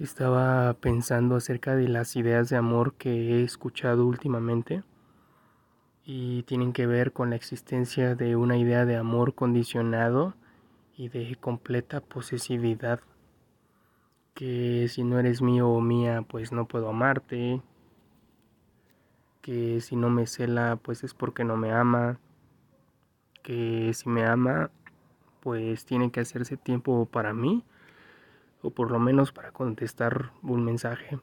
Estaba pensando acerca de las ideas de amor que he escuchado últimamente y tienen que ver con la existencia de una idea de amor condicionado y de completa posesividad. Que si no eres mío o mía, pues no puedo amarte. Que si no me cela, pues es porque no me ama. Que si me ama, pues tiene que hacerse tiempo para mí o por lo menos para contestar un mensaje.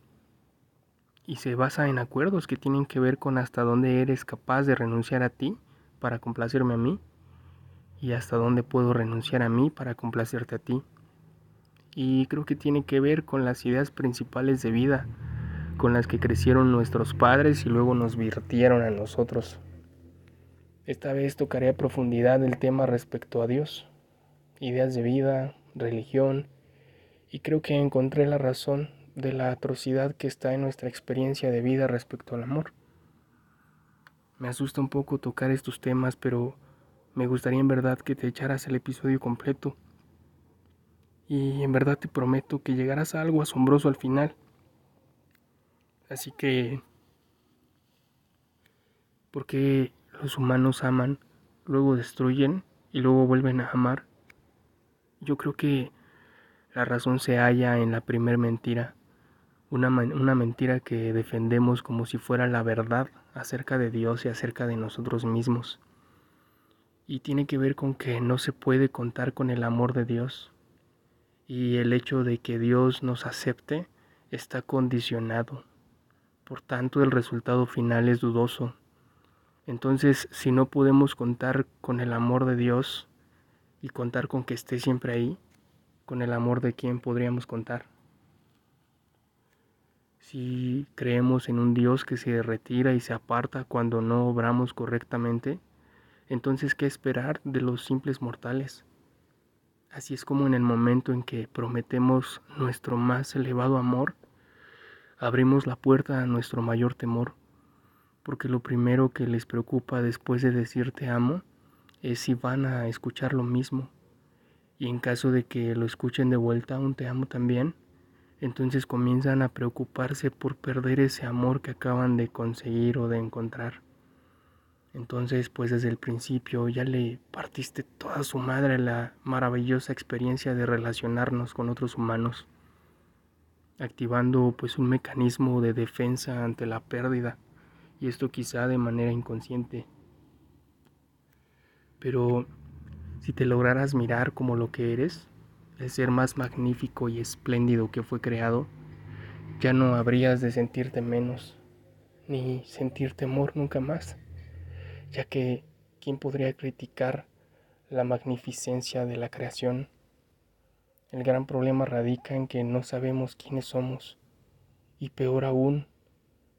Y se basa en acuerdos que tienen que ver con hasta dónde eres capaz de renunciar a ti para complacerme a mí y hasta dónde puedo renunciar a mí para complacerte a ti. Y creo que tiene que ver con las ideas principales de vida con las que crecieron nuestros padres y luego nos virtieron a nosotros. Esta vez tocaré a profundidad el tema respecto a Dios, ideas de vida, religión, y creo que encontré la razón de la atrocidad que está en nuestra experiencia de vida respecto al amor. Me asusta un poco tocar estos temas, pero me gustaría en verdad que te echaras el episodio completo. Y en verdad te prometo que llegarás a algo asombroso al final. Así que... ¿Por qué los humanos aman, luego destruyen y luego vuelven a amar? Yo creo que la razón se halla en la primer mentira, una, una mentira que defendemos como si fuera la verdad acerca de Dios y acerca de nosotros mismos. Y tiene que ver con que no se puede contar con el amor de Dios. Y el hecho de que Dios nos acepte está condicionado. Por tanto, el resultado final es dudoso. Entonces, si no podemos contar con el amor de Dios y contar con que esté siempre ahí, con el amor de quien podríamos contar. Si creemos en un Dios que se retira y se aparta cuando no obramos correctamente, entonces ¿qué esperar de los simples mortales? Así es como en el momento en que prometemos nuestro más elevado amor, abrimos la puerta a nuestro mayor temor, porque lo primero que les preocupa después de decir te amo es si van a escuchar lo mismo y en caso de que lo escuchen de vuelta un te amo también, entonces comienzan a preocuparse por perder ese amor que acaban de conseguir o de encontrar. Entonces, pues desde el principio ya le partiste toda su madre la maravillosa experiencia de relacionarnos con otros humanos, activando pues un mecanismo de defensa ante la pérdida, y esto quizá de manera inconsciente. Pero si te lograras mirar como lo que eres, el ser más magnífico y espléndido que fue creado, ya no habrías de sentirte menos, ni sentir temor nunca más, ya que ¿quién podría criticar la magnificencia de la creación? El gran problema radica en que no sabemos quiénes somos, y peor aún,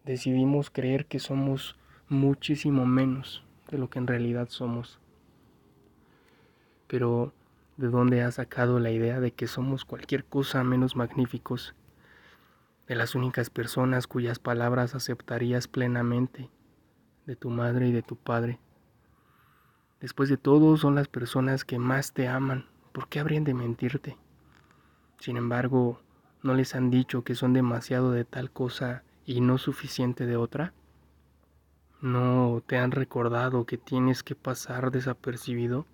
decidimos creer que somos muchísimo menos de lo que en realidad somos. Pero, ¿de dónde has sacado la idea de que somos cualquier cosa menos magníficos? De las únicas personas cuyas palabras aceptarías plenamente, de tu madre y de tu padre. Después de todo, son las personas que más te aman. ¿Por qué habrían de mentirte? Sin embargo, ¿no les han dicho que son demasiado de tal cosa y no suficiente de otra? ¿No te han recordado que tienes que pasar desapercibido?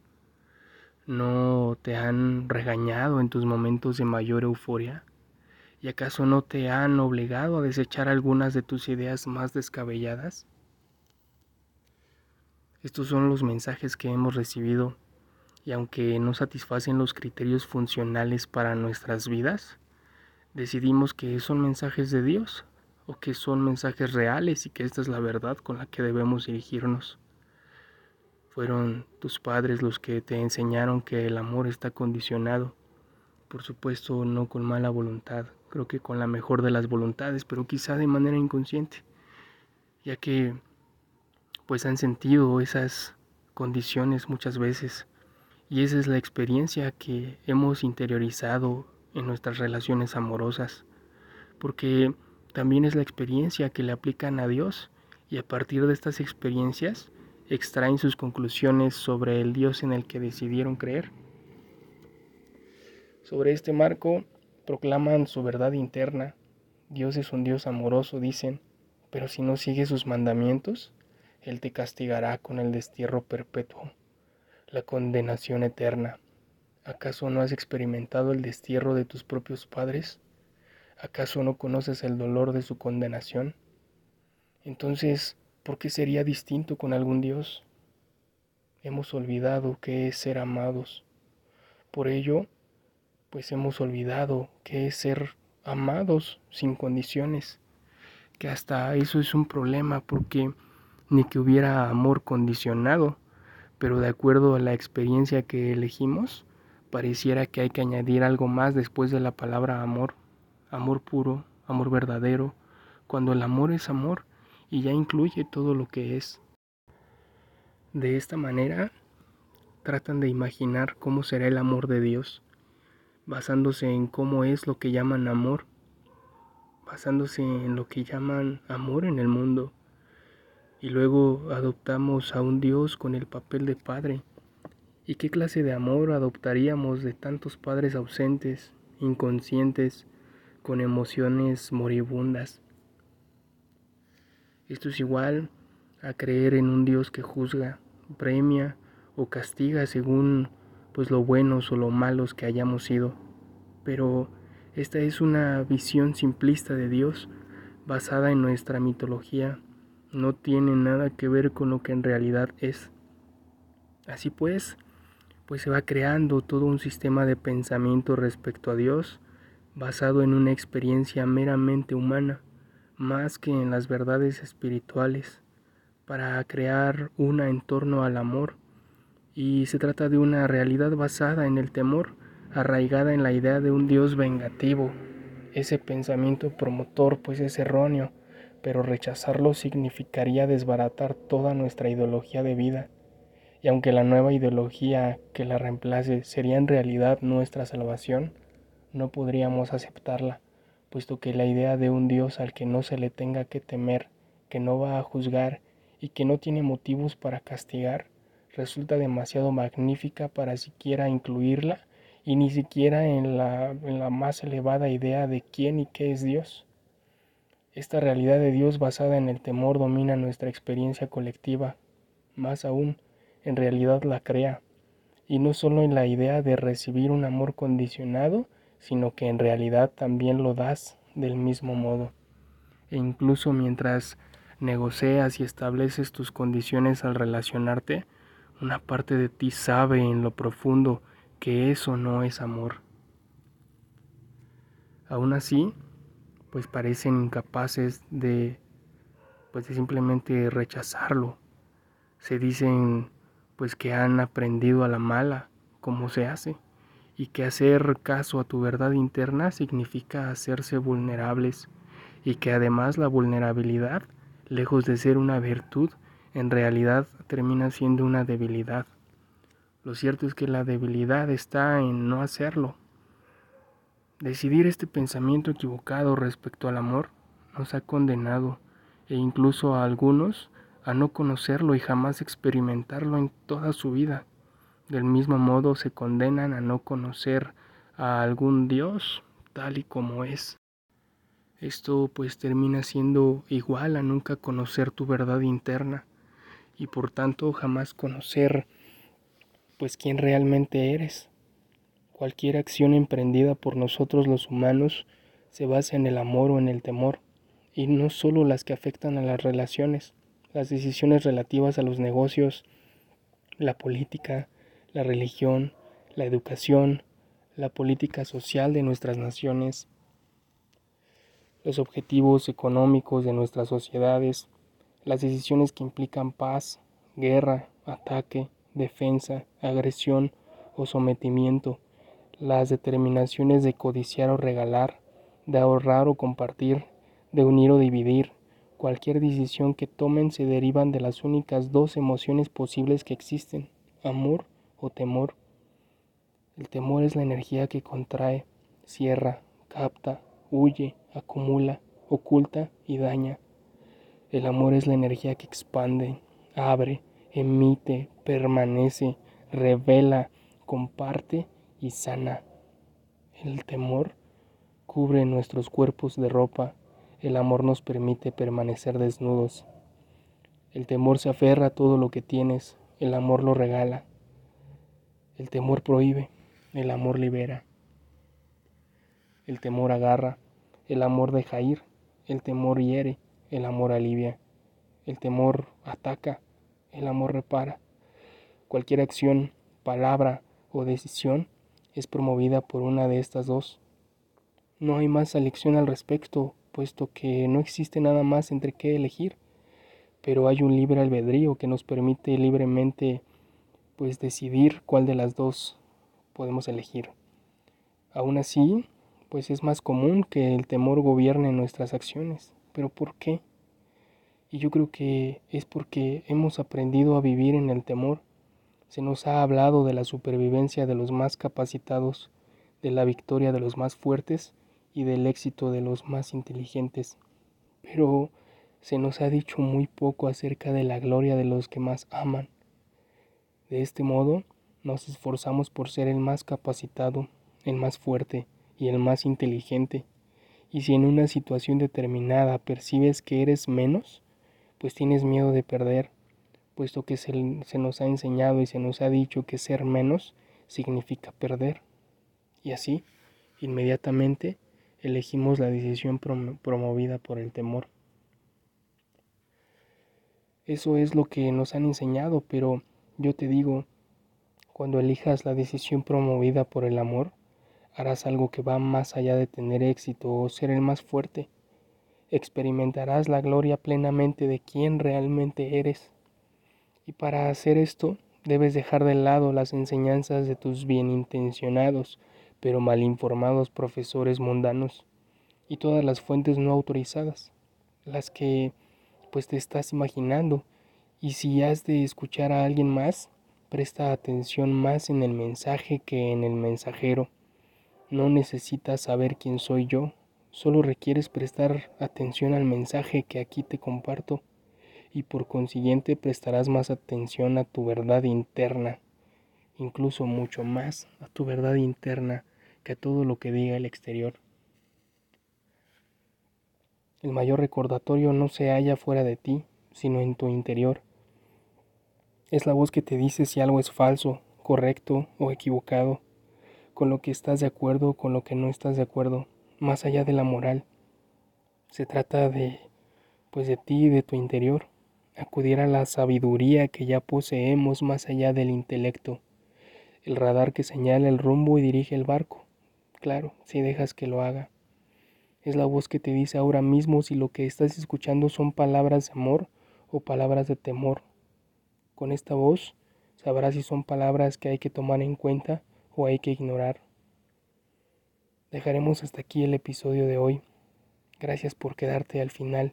¿No te han regañado en tus momentos de mayor euforia? ¿Y acaso no te han obligado a desechar algunas de tus ideas más descabelladas? Estos son los mensajes que hemos recibido y aunque no satisfacen los criterios funcionales para nuestras vidas, decidimos que son mensajes de Dios o que son mensajes reales y que esta es la verdad con la que debemos dirigirnos. Fueron tus padres los que te enseñaron que el amor está condicionado. Por supuesto, no con mala voluntad, creo que con la mejor de las voluntades, pero quizá de manera inconsciente, ya que pues han sentido esas condiciones muchas veces y esa es la experiencia que hemos interiorizado en nuestras relaciones amorosas, porque también es la experiencia que le aplican a Dios y a partir de estas experiencias extraen sus conclusiones sobre el Dios en el que decidieron creer. Sobre este marco proclaman su verdad interna. Dios es un Dios amoroso, dicen, pero si no sigues sus mandamientos, Él te castigará con el destierro perpetuo, la condenación eterna. ¿Acaso no has experimentado el destierro de tus propios padres? ¿Acaso no conoces el dolor de su condenación? Entonces, ¿por qué sería distinto con algún Dios? Hemos olvidado qué es ser amados. Por ello, pues hemos olvidado qué es ser amados sin condiciones. Que hasta eso es un problema porque ni que hubiera amor condicionado, pero de acuerdo a la experiencia que elegimos, pareciera que hay que añadir algo más después de la palabra amor, amor puro, amor verdadero, cuando el amor es amor y ya incluye todo lo que es. De esta manera, tratan de imaginar cómo será el amor de Dios, basándose en cómo es lo que llaman amor, basándose en lo que llaman amor en el mundo, y luego adoptamos a un Dios con el papel de Padre, ¿Y qué clase de amor adoptaríamos de tantos padres ausentes, inconscientes, con emociones moribundas? Esto es igual a creer en un Dios que juzga, premia o castiga según pues lo buenos o lo malos que hayamos sido. Pero esta es una visión simplista de Dios basada en nuestra mitología. No tiene nada que ver con lo que en realidad es. Así pues, pues se va creando todo un sistema de pensamiento respecto a Dios basado en una experiencia meramente humana, más que en las verdades espirituales, para crear una en torno al amor, y se trata de una realidad basada en el temor, arraigada en la idea de un Dios vengativo. Ese pensamiento promotor pues es erróneo, pero rechazarlo significaría desbaratar toda nuestra ideología de vida. Y aunque la nueva ideología que la reemplace sería en realidad nuestra salvación, no podríamos aceptarla, puesto que la idea de un Dios al que no se le tenga que temer, que no va a juzgar y que no tiene motivos para castigar, resulta demasiado magnífica para siquiera incluirla y ni siquiera en la, más elevada idea de quién y qué es Dios. Esta realidad de Dios basada en el temor domina nuestra experiencia colectiva, más aún, en realidad la crea, y no solo en la idea de recibir un amor condicionado, sino que en realidad también lo das del mismo modo. E incluso mientras negocias y estableces tus condiciones al relacionarte, una parte de ti sabe en lo profundo que eso no es amor. Aún así, pues parecen incapaces de pues de simplemente rechazarlo. Se dicen pues que han aprendido a la mala cómo se hace, y que hacer caso a tu verdad interna significa hacerse vulnerables, y que además la vulnerabilidad, lejos de ser una virtud, en realidad termina siendo una debilidad. Lo cierto es que la debilidad está en no hacerlo. Decidir este pensamiento equivocado respecto al amor nos ha condenado e incluso a algunos a no conocerlo y jamás experimentarlo en toda su vida. Del mismo modo se condenan a no conocer a algún Dios tal y como es. Esto pues termina siendo igual a nunca conocer tu verdad interna y por tanto jamás conocer pues quién realmente eres. Cualquier acción emprendida por nosotros los humanos se basa en el amor o en el temor, y no solo las que afectan a las relaciones las decisiones relativas a los negocios, la política, la religión, la educación, la política social de nuestras naciones, los objetivos económicos de nuestras sociedades, las decisiones que implican paz, guerra, ataque, defensa, agresión o sometimiento, las determinaciones de codiciar o regalar, de ahorrar o compartir, de unir o dividir, Cualquier decisión que tomen se derivan de las únicas dos emociones posibles que existen, amor o temor. El temor es la energía que contrae, cierra, capta, huye, acumula, oculta y daña. El amor es la energía que expande, abre, emite, permanece, revela, comparte y sana. El temor cubre nuestros cuerpos de ropa, el amor nos permite permanecer desnudos. El temor se aferra a todo lo que tienes, el amor lo regala. El temor prohíbe, el amor libera. El temor agarra, el amor deja ir, el temor hiere, el amor alivia. El temor ataca, el amor repara. Cualquier acción, palabra o decisión es promovida por una de estas dos. No hay más elección al respecto, puesto que no existe nada más entre qué elegir, pero hay un libre albedrío que nos permite libremente pues decidir cuál de las dos podemos elegir. Aún así, pues es más común que el temor gobierne nuestras acciones. ¿Pero por qué? Y yo creo que es porque hemos aprendido a vivir en el temor. Se nos ha hablado de la supervivencia de los más capacitados, de la victoria de los más fuertes y del éxito de los más inteligentes. Pero se nos ha dicho muy poco acerca de la gloria de los que más aman. De este modo, nos esforzamos por ser el más capacitado, el más fuerte y el más inteligente. Y si en una situación determinada percibes que eres menos, pues tienes miedo de perder, puesto que se, nos ha enseñado y se nos ha dicho que ser menos significa perder. Y así, inmediatamente, elegimos la decisión promovida por el temor. Eso es lo que nos han enseñado, pero yo te digo, cuando elijas la decisión promovida por el amor, harás algo que va más allá de tener éxito o ser el más fuerte experimentarás la gloria plenamente de quien realmente eres. Y para hacer esto, debes dejar de lado las enseñanzas de tus bienintencionados, pero mal informados profesores mundanos, y todas las fuentes no autorizadas, las que pues te estás imaginando, y si has de escuchar a alguien más, presta atención más en el mensaje que en el mensajero. No necesitas saber quién soy yo, Solo requieres prestar atención al mensaje que aquí te comparto y por consiguiente prestarás más atención a tu verdad interna, incluso mucho más a tu verdad interna que a todo lo que diga el exterior. El mayor recordatorio no se halla fuera de ti, sino en tu interior. Es la voz que te dice si algo es falso, correcto o equivocado, con lo que estás de acuerdo o con lo que no estás de acuerdo más allá de la moral. Se trata de, pues de ti y de tu interior, acudir a la sabiduría que ya poseemos más allá del intelecto, el radar que señala el rumbo y dirige el barco, claro, si dejas que lo haga. Es la voz que te dice ahora mismo si lo que estás escuchando son palabras de amor o palabras de temor. Con esta voz sabrás si son palabras que hay que tomar en cuenta o hay que ignorar. Dejaremos hasta aquí el episodio de hoy. Gracias por quedarte al final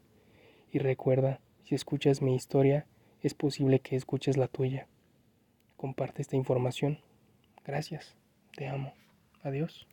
y recuerda, si escuchas mi historia, es posible que escuches la tuya. Comparte esta información. Gracias. Te amo. Adiós.